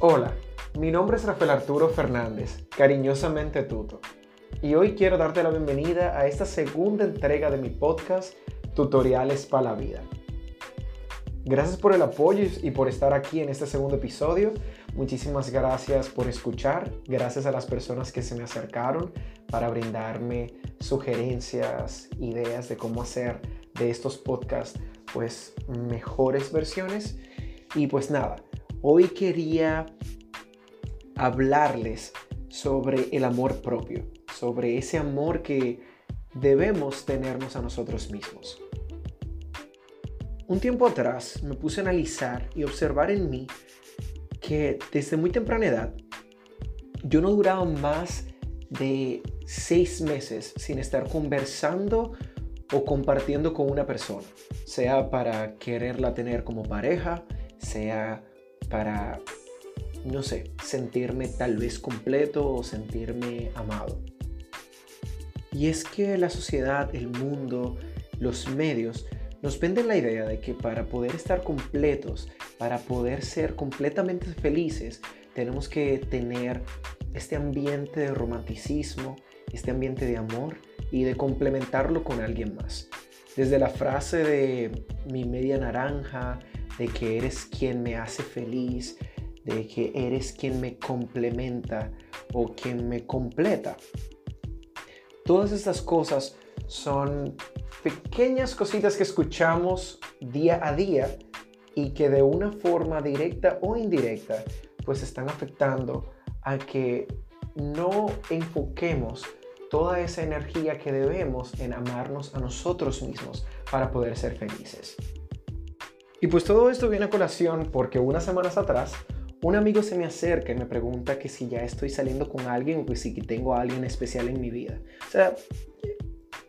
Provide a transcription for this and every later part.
Hola, mi nombre es Rafael Arturo Fernández, cariñosamente Tuto, y hoy quiero darte la bienvenida a esta segunda entrega de mi podcast Tutoriales para la Vida. Gracias por el apoyo y por estar aquí en este segundo episodio. Muchísimas gracias por escuchar. Gracias a las personas que se me acercaron para brindarme sugerencias, ideas de cómo hacer de estos podcasts pues mejores versiones. Y pues nada, Hoy quería hablarles sobre el amor propio, sobre ese amor que debemos tenernos a nosotros mismos. Un tiempo atrás me puse a analizar y observar en mí que desde muy temprana edad yo no duraba más de seis meses sin estar conversando o compartiendo con una persona, sea para quererla tener como pareja, sea para, no sé, sentirme tal vez completo o sentirme amado. Y es que la sociedad, el mundo, los medios nos venden la idea de que para poder estar completos, para poder ser completamente felices, tenemos que tener este ambiente de romanticismo, este ambiente de amor y de complementarlo con alguien más. Desde la frase de mi media naranja, de que eres quien me hace feliz, de que eres quien me complementa o quien me completa. Todas estas cosas son pequeñas cositas que escuchamos día a día y que de una forma directa o indirecta pues están afectando a que no enfoquemos toda esa energía que debemos en amarnos a nosotros mismos para poder ser felices. Y pues todo esto viene a colación porque unas semanas atrás un amigo se me acerca y me pregunta que si ya estoy saliendo con alguien o que si tengo a alguien especial en mi vida. O sea,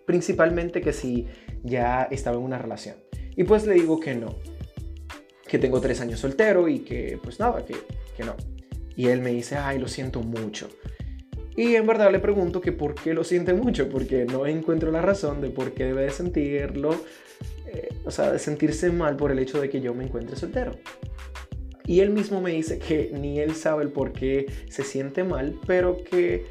principalmente que si ya estaba en una relación. Y pues le digo que no, que tengo tres años soltero y que pues nada, que, que no. Y él me dice, ay, lo siento mucho. Y en verdad le pregunto que por qué lo siente mucho, porque no encuentro la razón de por qué debe de sentirlo eh, o sea, de sentirse mal por el hecho de que yo me encuentre soltero. Y él mismo me dice que ni él sabe el por qué se siente mal, pero que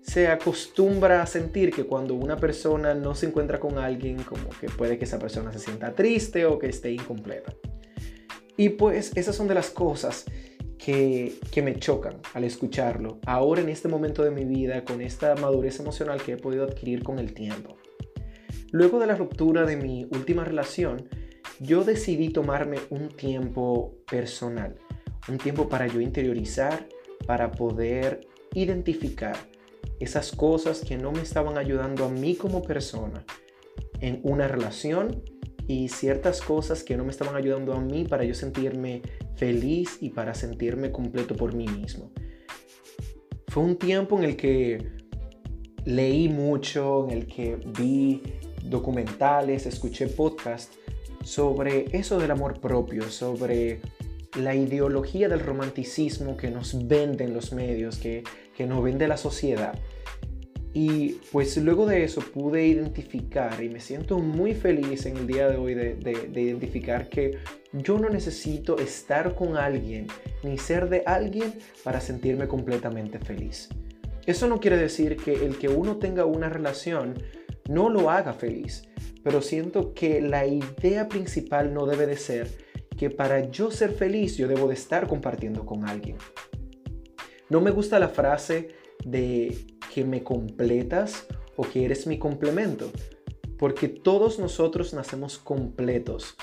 se acostumbra a sentir que cuando una persona no se encuentra con alguien, como que puede que esa persona se sienta triste o que esté incompleta. Y pues esas son de las cosas que, que, me chocan al escucharlo, ahora en este momento de mi vida, con esta madurez emocional que he podido adquirir con el tiempo. Luego de la ruptura de mi última relación, yo decidí tomarme un tiempo personal, un tiempo para yo interiorizar, para poder identificar esas cosas que no me estaban ayudando a mí como persona en una relación y ciertas cosas que no me estaban ayudando a mí para yo sentirme feliz y para sentirme completo por mí mismo. Fue un tiempo en el que leí mucho, en el que vi documentales, escuché podcasts sobre eso del amor propio, sobre la ideología del romanticismo que nos venden los medios, que, que nos vende la sociedad. Y pues luego de eso pude identificar y me siento muy feliz en el día de hoy de, de, identificar que yo no necesito estar con alguien ni ser de alguien para sentirme completamente feliz. Eso no quiere decir que el que uno tenga una relación no lo haga feliz, pero siento que la idea principal no debe de ser que para yo ser feliz yo debo de estar compartiendo con alguien. No me gusta la frase de que me completas o que eres mi complemento, porque todos nosotros nacemos completos.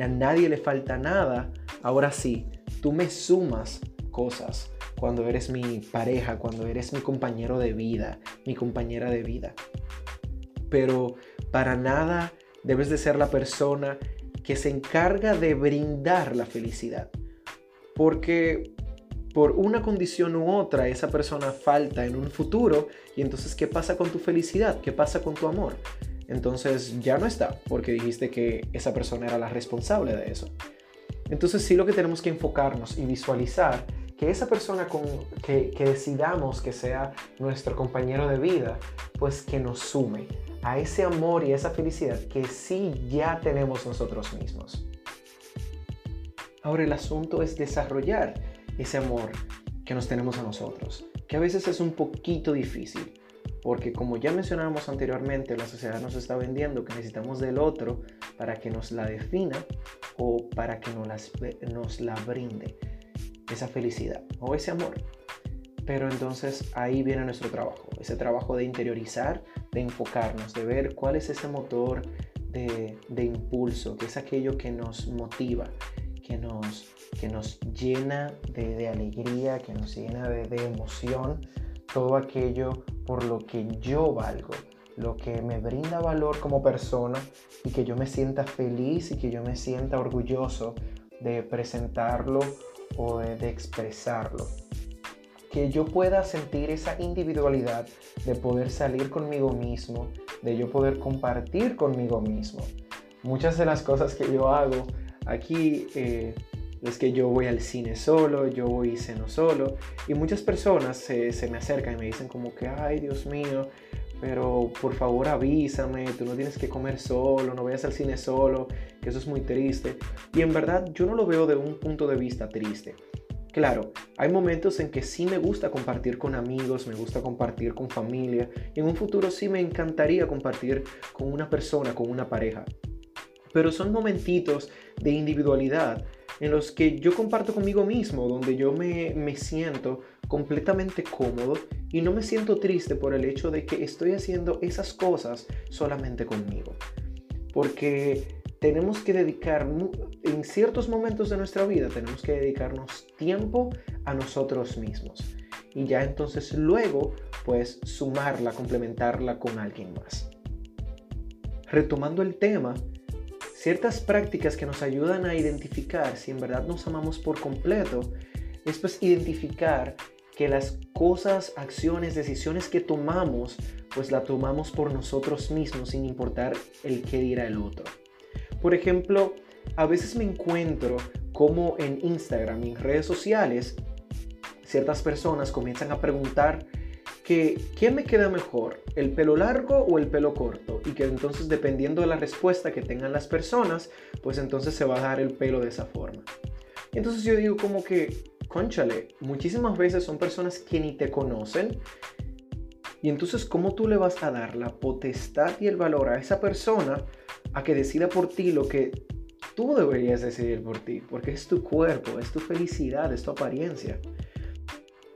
A nadie le falta nada. Ahora sí, tú me sumas cosas cuando eres mi pareja, cuando eres mi compañero de vida, mi compañera de vida pero para nada debes de ser la persona que se encarga de brindar la felicidad. Porque por una condición u otra esa persona falta en un futuro y entonces ¿qué pasa con tu felicidad? ¿Qué pasa con tu amor? Entonces ya no está porque dijiste que esa persona era la responsable de eso. Entonces sí lo que tenemos que enfocarnos y visualizar que esa persona con, que, que decidamos que sea nuestro compañero de vida, pues que nos sume, a ese amor y a esa felicidad que sí ya tenemos nosotros mismos. Ahora el asunto es desarrollar ese amor que nos tenemos a nosotros, que a veces es un poquito difícil, porque como ya mencionábamos anteriormente, la sociedad nos está vendiendo que necesitamos del otro para que nos la defina o para que nos, nos la brinde, esa felicidad o ese amor. Pero entonces ahí viene nuestro trabajo, ese trabajo de interiorizar, de enfocarnos, de ver cuál es ese motor de, impulso, que es aquello que nos motiva, que nos, que nos llena de, alegría, que nos llena de, de emoción, todo aquello por lo que yo valgo, lo que me brinda valor como persona y que yo me sienta feliz y que yo me sienta orgulloso de presentarlo o de, expresarlo. Que yo pueda sentir esa individualidad de poder salir conmigo mismo, de yo poder compartir conmigo mismo. Muchas de las cosas que yo hago aquí eh, es que yo voy al cine solo, yo voy y ceno solo. Y muchas personas se, se me acercan y me dicen como que, ay Dios mío, pero por favor avísame, tú no tienes que comer solo, no vayas al cine solo, que eso es muy triste. Y en verdad yo no lo veo de un punto de vista triste. Claro, hay momentos en que sí me gusta compartir con amigos, me gusta compartir con familia y en un futuro sí me encantaría compartir con una persona, con una pareja. Pero son momentitos de individualidad en los que yo comparto conmigo mismo, donde yo me, me siento completamente cómodo y no me siento triste por el hecho de que estoy haciendo esas cosas solamente conmigo. Porque tenemos que dedicar, en ciertos momentos de nuestra vida, tenemos que dedicarnos tiempo a nosotros mismos. Y ya entonces luego, pues sumarla, complementarla con alguien más. Retomando el tema, ciertas prácticas que nos ayudan a identificar si en verdad nos amamos por completo es pues identificar que las cosas, acciones, decisiones que tomamos, pues la tomamos por nosotros mismos sin importar el qué dirá el otro. Por ejemplo, a veces me encuentro como en Instagram y en redes sociales, ciertas personas comienzan a preguntar qué me queda mejor, el pelo largo o el pelo corto, y que entonces dependiendo de la respuesta que tengan las personas, pues entonces se va a dar el pelo de esa forma. Entonces yo digo como que conchale, muchísimas veces son personas que ni te conocen. Y entonces, ¿cómo tú le vas a dar la potestad y el valor a esa persona a que decida por ti lo que tú deberías decidir por ti? Porque es tu cuerpo, es tu felicidad, es tu apariencia.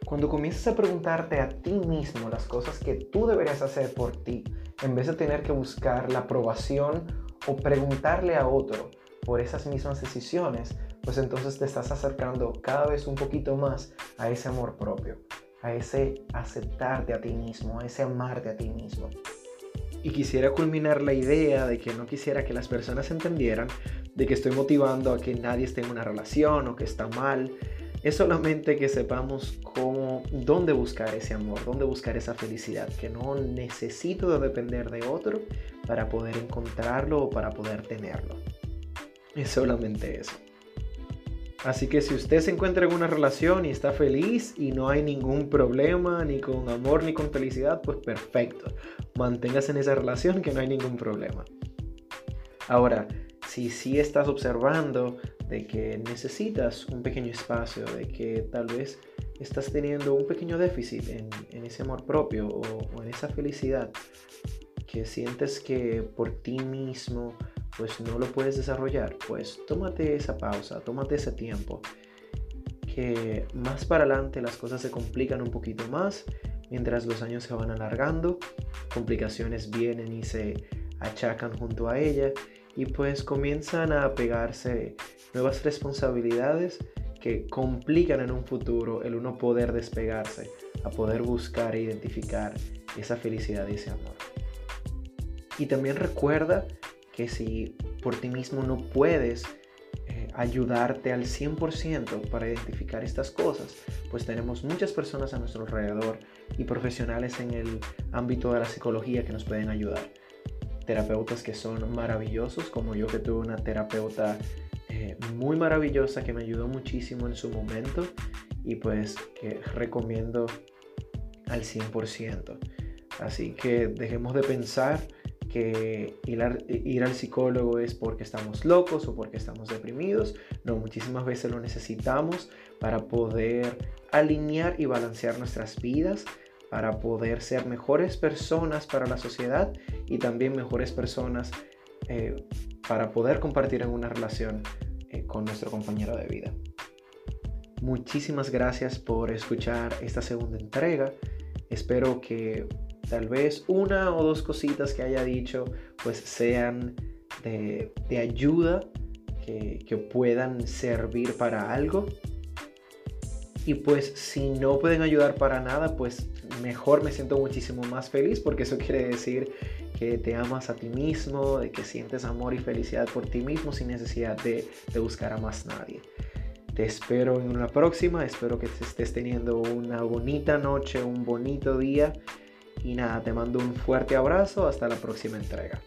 Cuando comienzas a preguntarte a ti mismo las cosas que tú deberías hacer por ti, en vez de tener que buscar la aprobación o preguntarle a otro por esas mismas decisiones, pues entonces te estás acercando cada vez un poquito más a ese amor propio, a ese aceptarte a ti mismo, a ese amarte a ti mismo. Y quisiera culminar la idea de que no quisiera que las personas entendieran de que estoy motivando a que nadie esté en una relación o que está mal. Es solamente que sepamos cómo, dónde buscar ese amor, dónde buscar esa felicidad, que no necesito de depender de otro para poder encontrarlo o para poder tenerlo. Es solamente eso. Así que si usted se encuentra en una relación y está feliz y no hay ningún problema, ni con amor ni con felicidad, pues perfecto. Manténgase en esa relación que no hay ningún problema. Ahora, si sí estás observando de que necesitas un pequeño espacio, de que tal vez estás teniendo un pequeño déficit en, ese amor propio o, o en esa felicidad, que sientes que por ti mismo pues no lo puedes desarrollar, pues tómate esa pausa, tómate ese tiempo, que más para adelante las cosas se complican un poquito más, mientras los años se van alargando, complicaciones vienen y se achacan junto a ella y pues comienzan a pegarse nuevas responsabilidades complican en un futuro el uno poder despegarse, a poder buscar e identificar esa felicidad y ese amor. Y también recuerda que si por ti mismo no puedes eh, ayudarte al 100% para identificar estas cosas, pues tenemos muchas personas a nuestro alrededor y profesionales en el ámbito de la psicología que nos pueden ayudar. Terapeutas que son maravillosos, como yo que tuve una terapeuta eh, muy maravillosa que me ayudó muchísimo en su momento y pues que recomiendo al 100%. Así que dejemos de pensar que ir, ir, al psicólogo es porque estamos locos o porque estamos deprimidos. No, muchísimas veces lo necesitamos para poder alinear y balancear nuestras vidas, para poder ser mejores personas para la sociedad y también mejores personas eh, para poder compartir en una relación eh, con nuestro compañero de vida. Muchísimas gracias por escuchar esta segunda entrega. Espero que tal vez una o dos cositas que haya dicho pues sean de, ayuda, que, que puedan servir para algo. Y pues si no pueden ayudar para nada, pues mejor me siento muchísimo más feliz porque eso quiere decir que te amas a ti mismo, de que sientes amor y felicidad por ti mismo sin necesidad de, buscar a más nadie. Te espero en una próxima, espero que estés teniendo una bonita noche, un bonito día y nada, te mando un fuerte abrazo, hasta la próxima entrega.